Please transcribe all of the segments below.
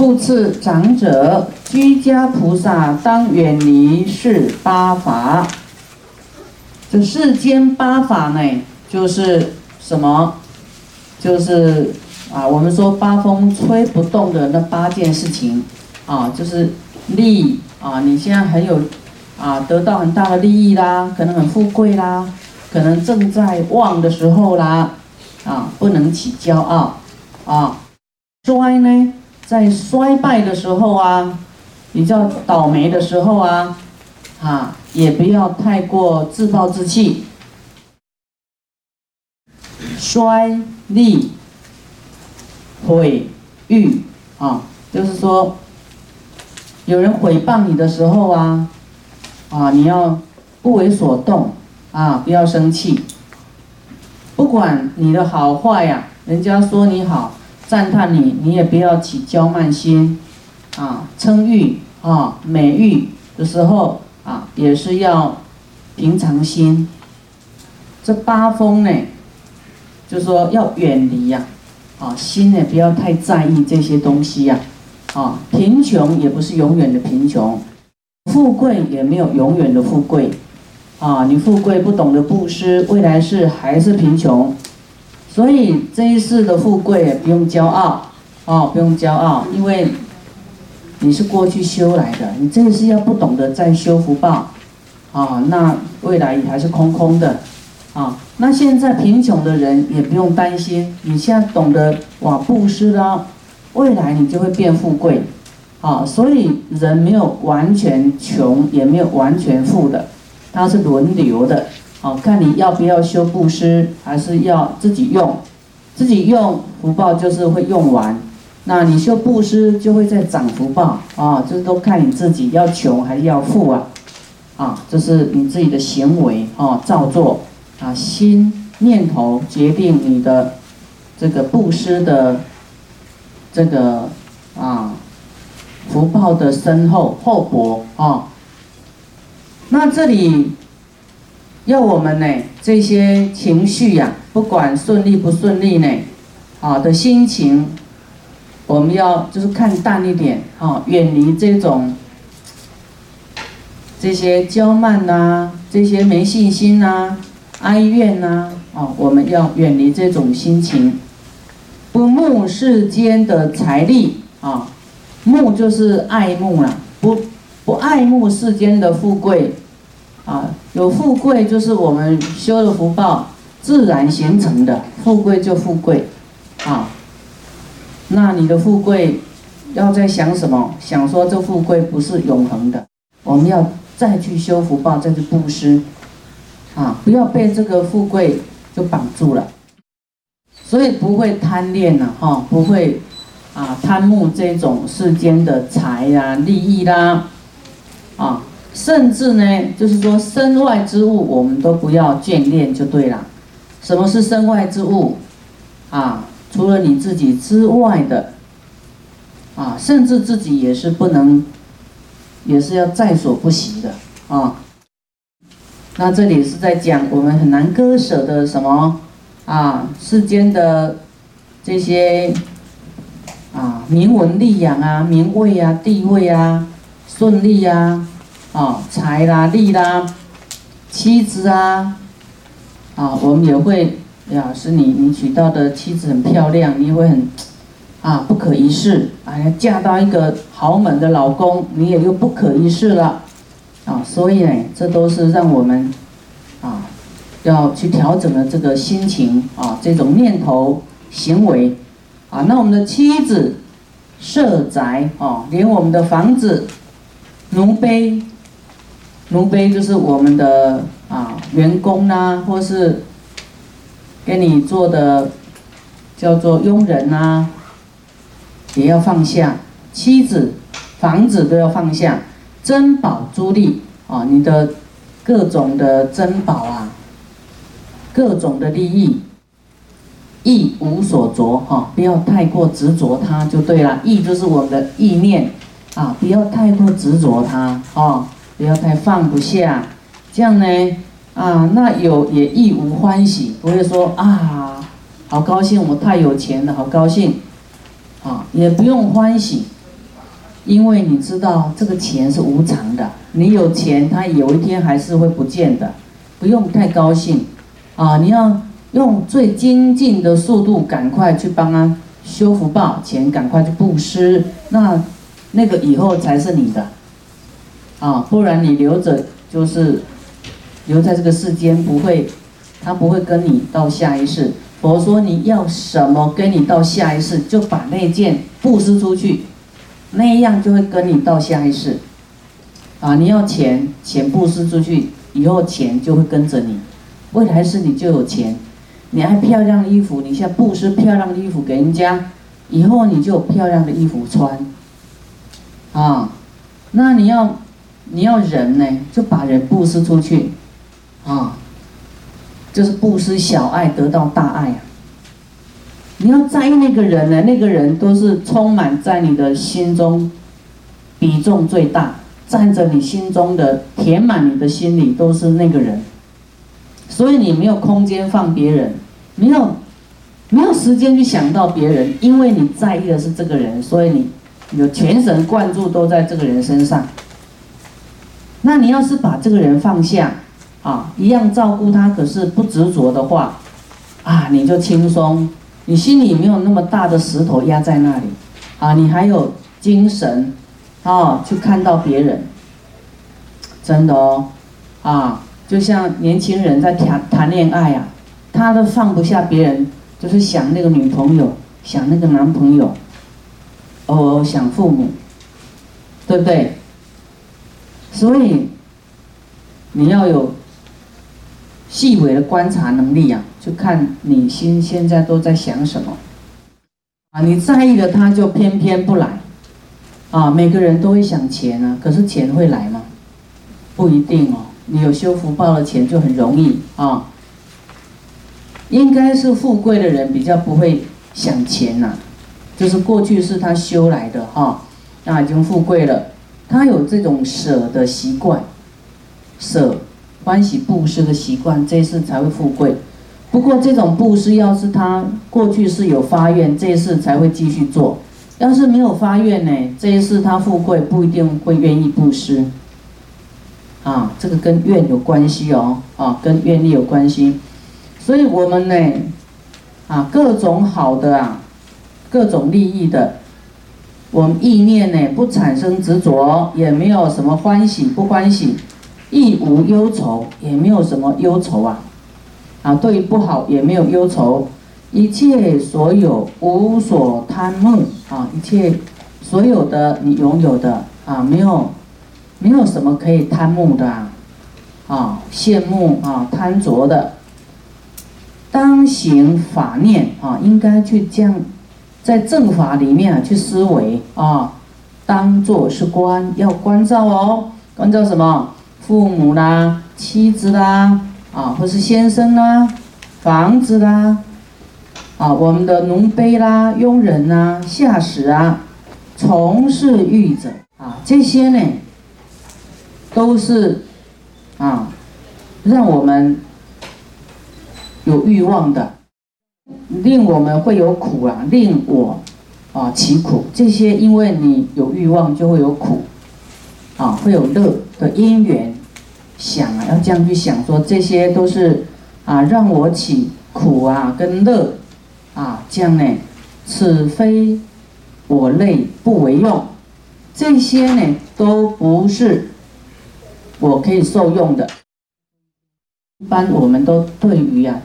复次，长者居家菩萨当远离是八法。这世间八法呢，就是什么？就是啊，我们说八风吹不动的那八件事情啊，就是利啊，你现在很有啊，得到很大的利益啦，可能很富贵啦，可能正在旺的时候啦，啊，不能起骄傲啊。衰呢，在衰败的时候啊，比较倒霉的时候啊，啊，也不要太过自暴自弃。衰利毁誉啊，就是说，有人毁谤你的时候啊，啊，你要不为所动啊，不要生气。不管你的好坏呀，人家说你好。赞叹你，你也不要起骄慢心，啊，称誉啊，美誉的时候啊，也是要平常心。这八风呢，就说要远离呀，啊，心呢不要太在意这些东西呀，啊，贫穷也不是永远的贫穷，富贵也没有永远的富贵，啊，你富贵不懂得布施，未来是还是贫穷。所以这一世的富贵也不用骄傲，哦，不用骄傲，因为你是过去修来的，你这一世要不懂得再修福报，啊，那未来也还是空空的，啊，那现在贫穷的人也不用担心，你现在懂得哇布施啦，未来你就会变富贵，啊，所以人没有完全穷，也没有完全富的，它是轮流的。好看你要不要修布施，还是要自己用？自己用福报就是会用完，那你修布施就会在涨福报啊！这都看你自己要穷还是要富啊！啊，这是你自己的行为啊，造作啊，心念头决定你的这个布施的这个啊福报的深厚厚薄啊。那这里。要我们呢，这些情绪呀，不管顺利不顺利呢，啊的心情，我们要就是看淡一点，啊，远离这种这些骄慢呐，这些没信心呐，哀怨呐，啊，我们要远离这种心情，不慕世间的财力，啊，慕就是爱慕了，不不爱慕世间的富贵。啊，有富贵就是我们修的福报自然形成的，富贵就富贵，啊，那你的富贵要在想什么？想说这富贵不是永恒的，我们要再去修福报，再去布施，啊，不要被这个富贵就绑住了，所以不会贪恋了哈，不会啊贪慕这种世间的财呀、利益啦，啊。甚至呢，就是说身外之物，我们都不要眷恋就对了。什么是身外之物？啊，除了你自己之外的，啊，甚至自己也是不能，也是要在所不惜的啊。那这里是在讲我们很难割舍的什么啊？世间的这些啊，名闻利养啊，名位啊，地位啊，顺利啊。啊，财啦、利啦、妻子啊，啊，我们也会呀，是你你娶到的妻子很漂亮，你会很啊不可一世，哎，嫁到一个豪门的老公，你也就不可一世了，啊，所以呢，这都是让我们啊要去调整的这个心情啊，这种念头行为啊，那我们的妻子、舍宅啊，连我们的房子、奴婢。奴婢就是我们的啊员工呐，或是给你做的叫做佣人呐，也要放下。妻子、房子都要放下。珍宝、珠粒啊，你的各种的珍宝啊，各种的利益，意无所着哈，不要太过执着它就对了。意就是我们的意念啊，不要太过执着它啊。不要太放不下，这样呢，啊，那有也亦无欢喜，不会说啊，好高兴，我太有钱了，好高兴，啊，也不用欢喜，因为你知道这个钱是无常的，你有钱，它有一天还是会不见的，不用太高兴，啊，你要用最精进的速度，赶快去帮他修福报，钱赶快去布施，那那个以后才是你的，啊，不然你留着就是留在这个世间，不会，他不会跟你到下一世。佛说你要什么，跟你到下一世就把那件布施出去，那样就会跟你到下一世。啊，你要钱，钱布施出去，以后钱就会跟着你，未来世你就有钱。你爱漂亮的衣服，你现在布施漂亮的衣服给人家，以后你就有漂亮的衣服穿。啊，那你要你要人呢，就把人布施出去，啊。就是布施小爱得到大爱啊！你要在意那个人呢，那个人都是充满在你的心中，比重最大，占着你心中的，填满你的心里都是那个人。所以你没有空间放别人，没有没有时间去想到别人，因为你在意的是这个人，所以你有全神贯注都在这个人身上。那你要是把这个人放下。啊，一样照顾他，可是不执着的话，啊，你就轻松，你心里没有那么大的石头压在那里，啊，你还有精神，啊，去看到别人，真的哦，啊，就像年轻人在谈谈恋爱啊，他都放不下别人，就是想那个女朋友，想那个男朋友，偶尔想父母，对不对？所以你要有。细微的观察能力啊，就看你心现在都在想什么，啊，你在意的他就偏偏不来，啊，每个人都会想钱啊，可是钱会来吗？不一定哦，你有修福报的钱就很容易啊。应该是富贵的人比较不会想钱呐，就是过去是他修来的哈，那已经富贵了，他有这种舍的习惯，舍。欢喜布施的习惯，这一世才会富贵。不过这种布施，要是他过去是有发愿，这一世才会继续做；要是没有发愿呢，这一世他富贵不一定会愿意布施。啊，这个跟愿有关系哦，啊，跟愿力有关系。所以我们呢，啊，各种好的啊，各种利益的，我们意念呢不产生执着，也没有什么欢喜不欢喜。亦无忧愁，也没有什么忧愁啊，啊，对于不好也没有忧愁，一切所有无所贪慕啊，一切所有的你拥有的啊，没有没有什么可以贪慕的啊，啊，羡慕啊，贪着的，当行法念啊，应该去这样，在正法里面啊去思维啊，当做是观，要关照哦，关照什么？父母啦，妻子啦，啊，或是先生啦，房子啦，啊，我们的奴婢啦、佣人呐、下士啊，从事欲者啊，这些呢，都是啊，让我们有欲望的，令我们会有苦啊，令我啊起苦。这些因为你有欲望，就会有苦，啊，会有乐的因缘。想啊，要这样去想，说这些都是啊，让我起苦啊，跟乐啊，这样呢，此非我类不为用，这些呢都不是我可以受用的。一般我们都对于啊，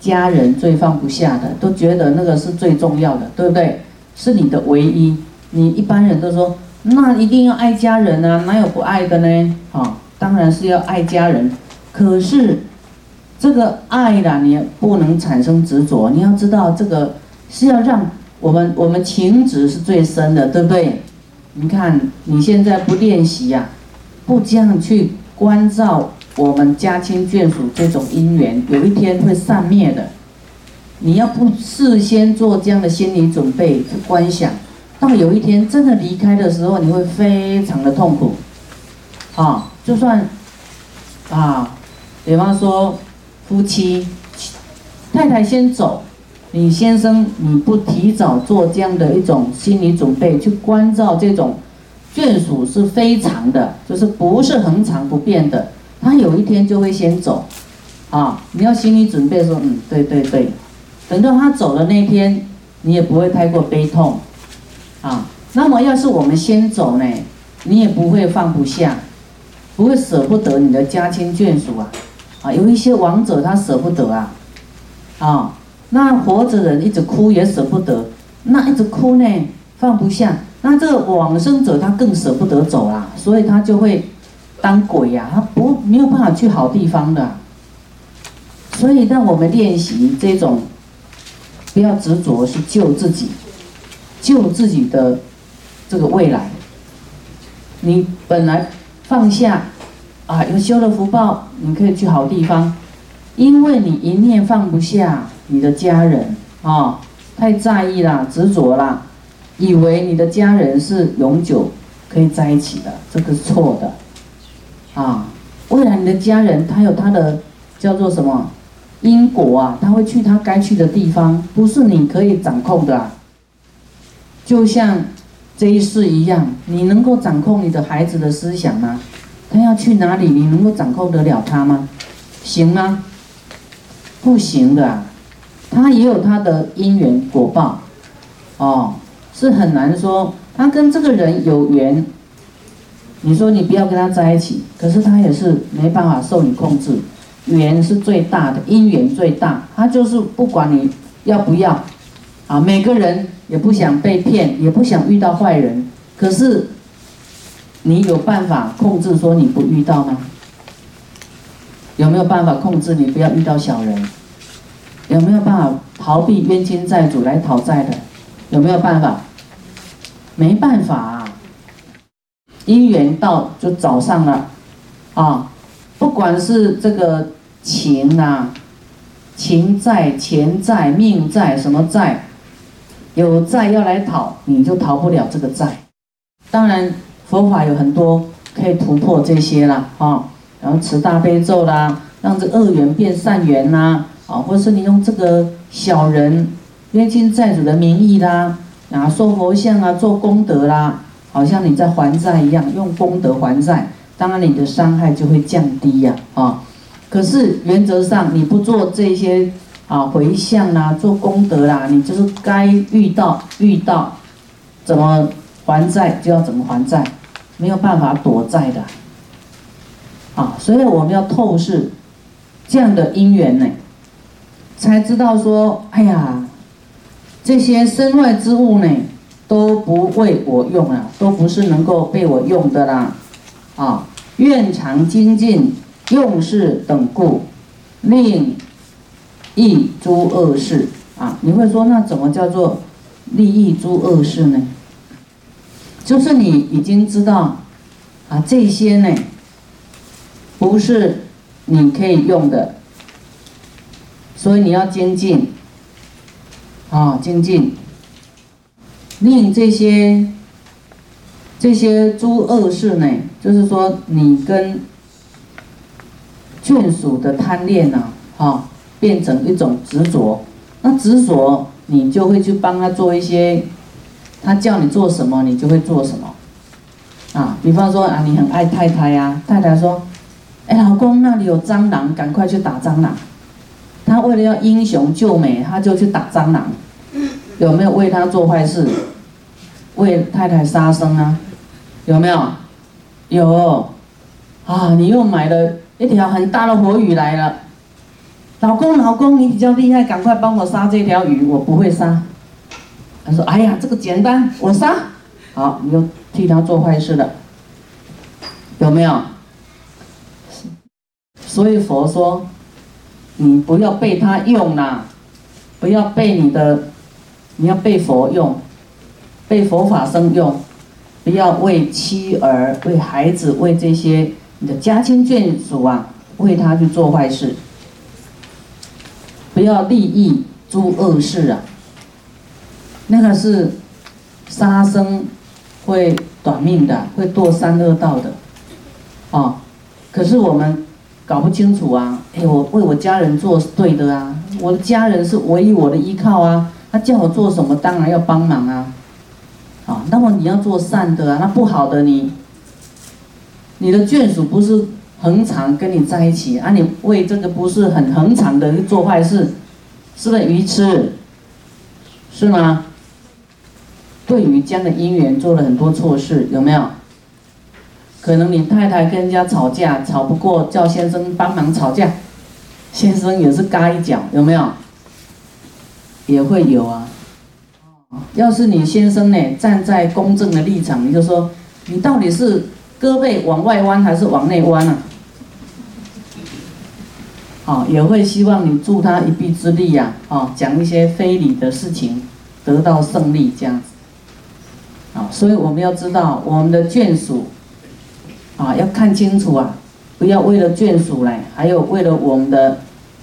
家人最放不下的，都觉得那个是最重要的，对不对？是你的唯一。你一般人都说，那一定要爱家人啊，哪有不爱的呢？啊。当然是要爱家人，可是这个爱啦，你不能产生执着。你要知道，这个是要让我们我们情执是最深的，对不对？你看你现在不练习呀，不这样去关照我们家亲眷属这种因缘，有一天会散灭的。你要不事先做这样的心理准备去观想，到有一天真的离开的时候，你会非常的痛苦，啊。就算，啊，比方说夫妻，太太先走，你先生你不提早做这样的一种心理准备，去关照这种眷属是非常的，就是不是恒常不变的，他有一天就会先走，啊，你要心理准备说，嗯，对对对，等到他走的那天，你也不会太过悲痛，啊，那么要是我们先走呢，你也不会放不下，不会舍不得你的家亲眷属啊，啊，有一些亡者他舍不得啊，啊，那活着人一直哭也舍不得，那一直哭呢？放不下，那这个往生者他更舍不得走啦，所以他就会当鬼呀，他不没有办法去好地方的。所以让我们练习这种，不要执着，是救自己，救自己的这个未来。你本来放下啊，有修了福报，你可以去好地方，因为你一念放不下你的家人啊，太在意啦，执着啦。以为你的家人是永久可以在一起的，这个是错的，啊，未来你的家人他有他的叫做什么因果啊，他会去他该去的地方，不是你可以掌控的啊。就像这一世一样，你能够掌控你的孩子的思想吗？他要去哪里，你能够掌控得了他吗？行吗？不行的，他也有他的因缘果报，哦。是很难说，他跟这个人有缘，你说你不要跟他在一起，可是他也是没办法受你控制，缘是最大的，因缘最大，他就是不管你要不要，啊，每个人也不想被骗，也不想遇到坏人，可是你有办法控制说你不遇到吗？有没有办法控制你不要遇到小人？有没有办法逃避冤亲债主来讨债的？有没有办法？没办法，啊，姻缘到就找上了，啊，不管是这个情啊，情债、钱债、命债，什么债，有债要来讨，你就逃不了这个债。当然，佛法有很多可以突破这些啦，啊，然后持大悲咒啦，让这恶缘变善缘啦，啊，或是你用这个小人冤亲债主的名义啦。啊，塑佛像啊，做功德啦，好像你在还债一样，用功德还债，当然你的伤害就会降低呀，啊。可是原则上你不做这些啊回向啦，做功德啦，你就是该遇到遇到怎么还债就要怎么还债，没有办法躲债的，啊，所以我们要透视这样的因缘呢，才知道说，哎呀。这些身外之物呢，都不为我用啊，都不是能够被我用的啦，啊，愿常精进，用事等故，令益诸恶事啊。你会说，那怎么叫做利益诸恶事呢？就是你已经知道啊，这些呢，不是你可以用的，所以你要精进。啊，精进，令这些这些诸恶事呢，就是说你跟眷属的贪恋呐，啊，变成一种执着，那执着你就会去帮他做一些，他叫你做什么，你就会做什么，啊，比方说啊，你很爱太太呀，太太说，哎，老公那里有蟑螂，赶快去打蟑螂。他为了要英雄救美，他就去打蟑螂。有没有为他做坏事？为太太杀生啊？有没有？有。啊，你又买了一条很大的活鱼来了。老公，老公，你比较厉害，赶快帮我杀这条鱼，我不会杀。他说：“哎呀，这个简单，我杀。”好，你又替他做坏事了。有没有？所以佛说。你不要被他用啦，不要被你的，你要被佛用，被佛法生用，不要为妻儿、为孩子、为这些你的家亲眷属啊，为他去做坏事，不要利益诸恶事啊，那个是杀生会短命的，会堕三恶道的，啊，可是我们。搞不清楚啊！哎，我为我家人做是对的啊，我的家人是唯一我的依靠啊。他叫我做什么，当然要帮忙啊。啊，那么你要做善的啊，那不好的你，你的眷属不是恒常跟你在一起啊，你为这个不是很恒常的做坏事，是不是愚痴？是吗？对于这样的姻缘做了很多错事，有没有？可能你太太跟人家吵架，吵不过，叫先生帮忙吵架，先生也是嘎一脚，有没有？也会有啊。要是你先生呢，站在公正的立场，你就说，你到底是胳膊往外弯还是往内弯啊？好，也会希望你助他一臂之力呀，啊，讲一些非礼的事情，得到胜利这样子。啊，所以我们要知道我们的眷属，啊，要看清楚啊，不要为了眷属来，还有为了我们的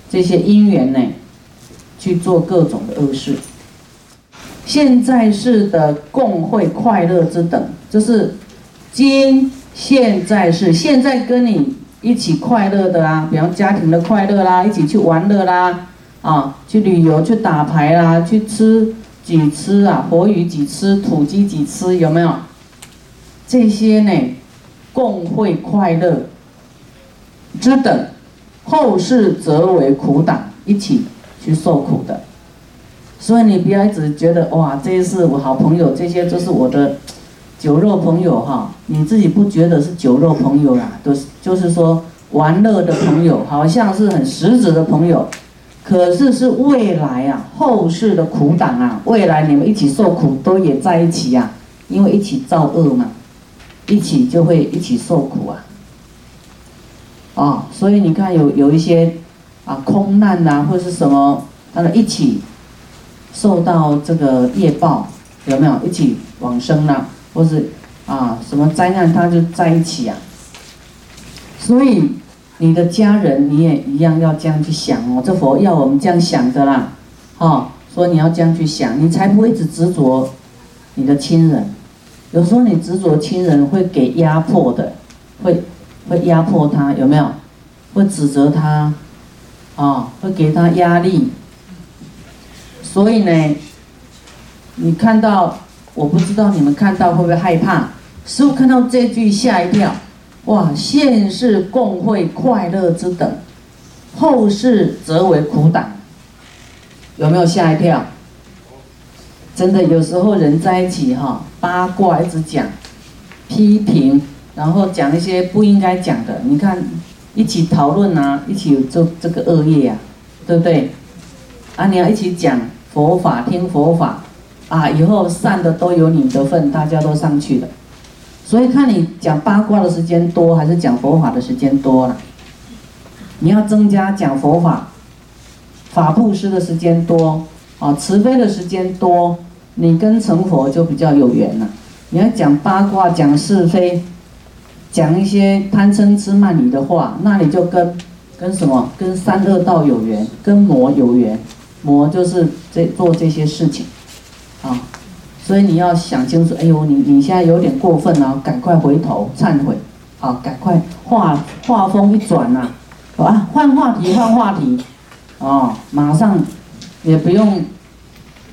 这些姻缘呢，去做各种的恶事。现在世的共会快乐之等，就是今现在是现在跟你一起快乐的啦，比方家庭的快乐啦，一起去玩乐啦，啊，去旅游去打牌啦，去吃几吃啊，活鱼几吃，土鸡几吃，有没有？这些呢，共会快乐之等，后世则为苦党，一起去受苦的。所以你不要一直觉得哇，这些是我好朋友，这些都是我的酒肉朋友哈。你自己不觉得是酒肉朋友啦，都是就是说玩乐的朋友，好像是很实质的朋友，可是是未来啊，后世的苦党啊，未来你们一起受苦都也在一起呀，因为一起造恶嘛，一起就会一起受苦啊。啊，所以你看有有一些啊空难呐，或者是什么，他们一起。受到这个业报，有没有一起往生了，或是啊什么灾难，他就在一起啊。所以你的家人你也一样要这样去想哦，这佛要我们这样想的啦，哈，说你要这样去想，你才不会只执着你的亲人。有时候你执着亲人会给压迫的，会会压迫他，有没有？会指责他，啊，会给他压力。所以呢，你看到，我不知道你们看到会不会害怕？师傅看到这句吓一跳，哇！现世共会快乐之等，后世则为苦党，有没有吓一跳？真的，有时候人在一起哈，八卦一直讲，批评，然后讲一些不应该讲的。你看，一起讨论啊，一起做这个恶业呀，对不对？啊，你要一起讲。佛法听佛法，啊，以后善的都有你的份，大家都上去了。所以看你讲八卦的时间多，还是讲佛法的时间多了。你要增加讲佛法、法布施的时间多，啊，慈悲的时间多，你跟成佛就比较有缘了。你要讲八卦、讲是非、讲一些贪嗔痴慢疑的话，那你就跟跟什么？跟三恶道有缘，跟魔有缘。魔就是这做这些事情，啊，所以你要想清楚。哎呦，你你现在有点过分了，赶快回头忏悔，啊，赶快话话锋一转呐，啊，换话题换话题，啊，马上也不用，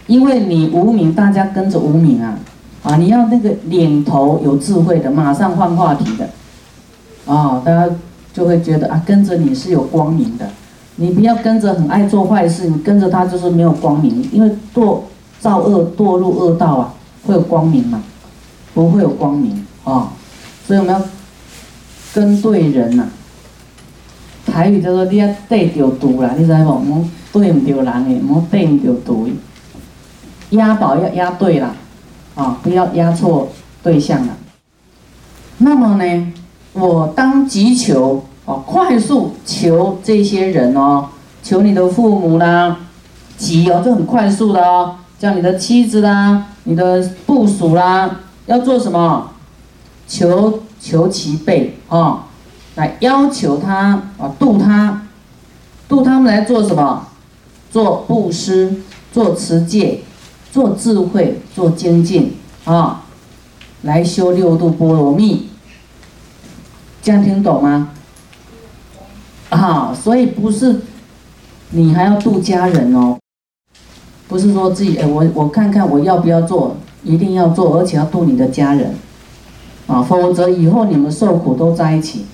因为你无名，大家跟着无名啊，啊，你要那个领头有智慧的，马上换话题的，啊，大家就会觉得啊，跟着你是有光明的。你不要跟着很爱做坏事，你跟着他就是没有光明，因为堕造恶堕入恶道啊，会有光明吗？不会有光明啊，所以我们要跟对人呐。台语叫做你要对着毒啦，你知无？莫对唔着人诶，莫对唔着毒。押宝要押对啦，啊，不要压错对象了。那么呢，我当急求。哦，快速求这些人哦，求你的父母啦，急哦，这很快速的哦，叫你的妻子啦，你的部属啦，要做什么？求求其辈啊，来要求他啊，度他，度他们来做什么？做布施，做持戒，做智慧，做精进啊，来修六度波罗蜜，这样听懂吗？啊，所以不是你还要度家人哦，不是说自己哎，我我看看我要不要做，一定要做，而且要度你的家人，啊，否则以后你们受苦都在一起。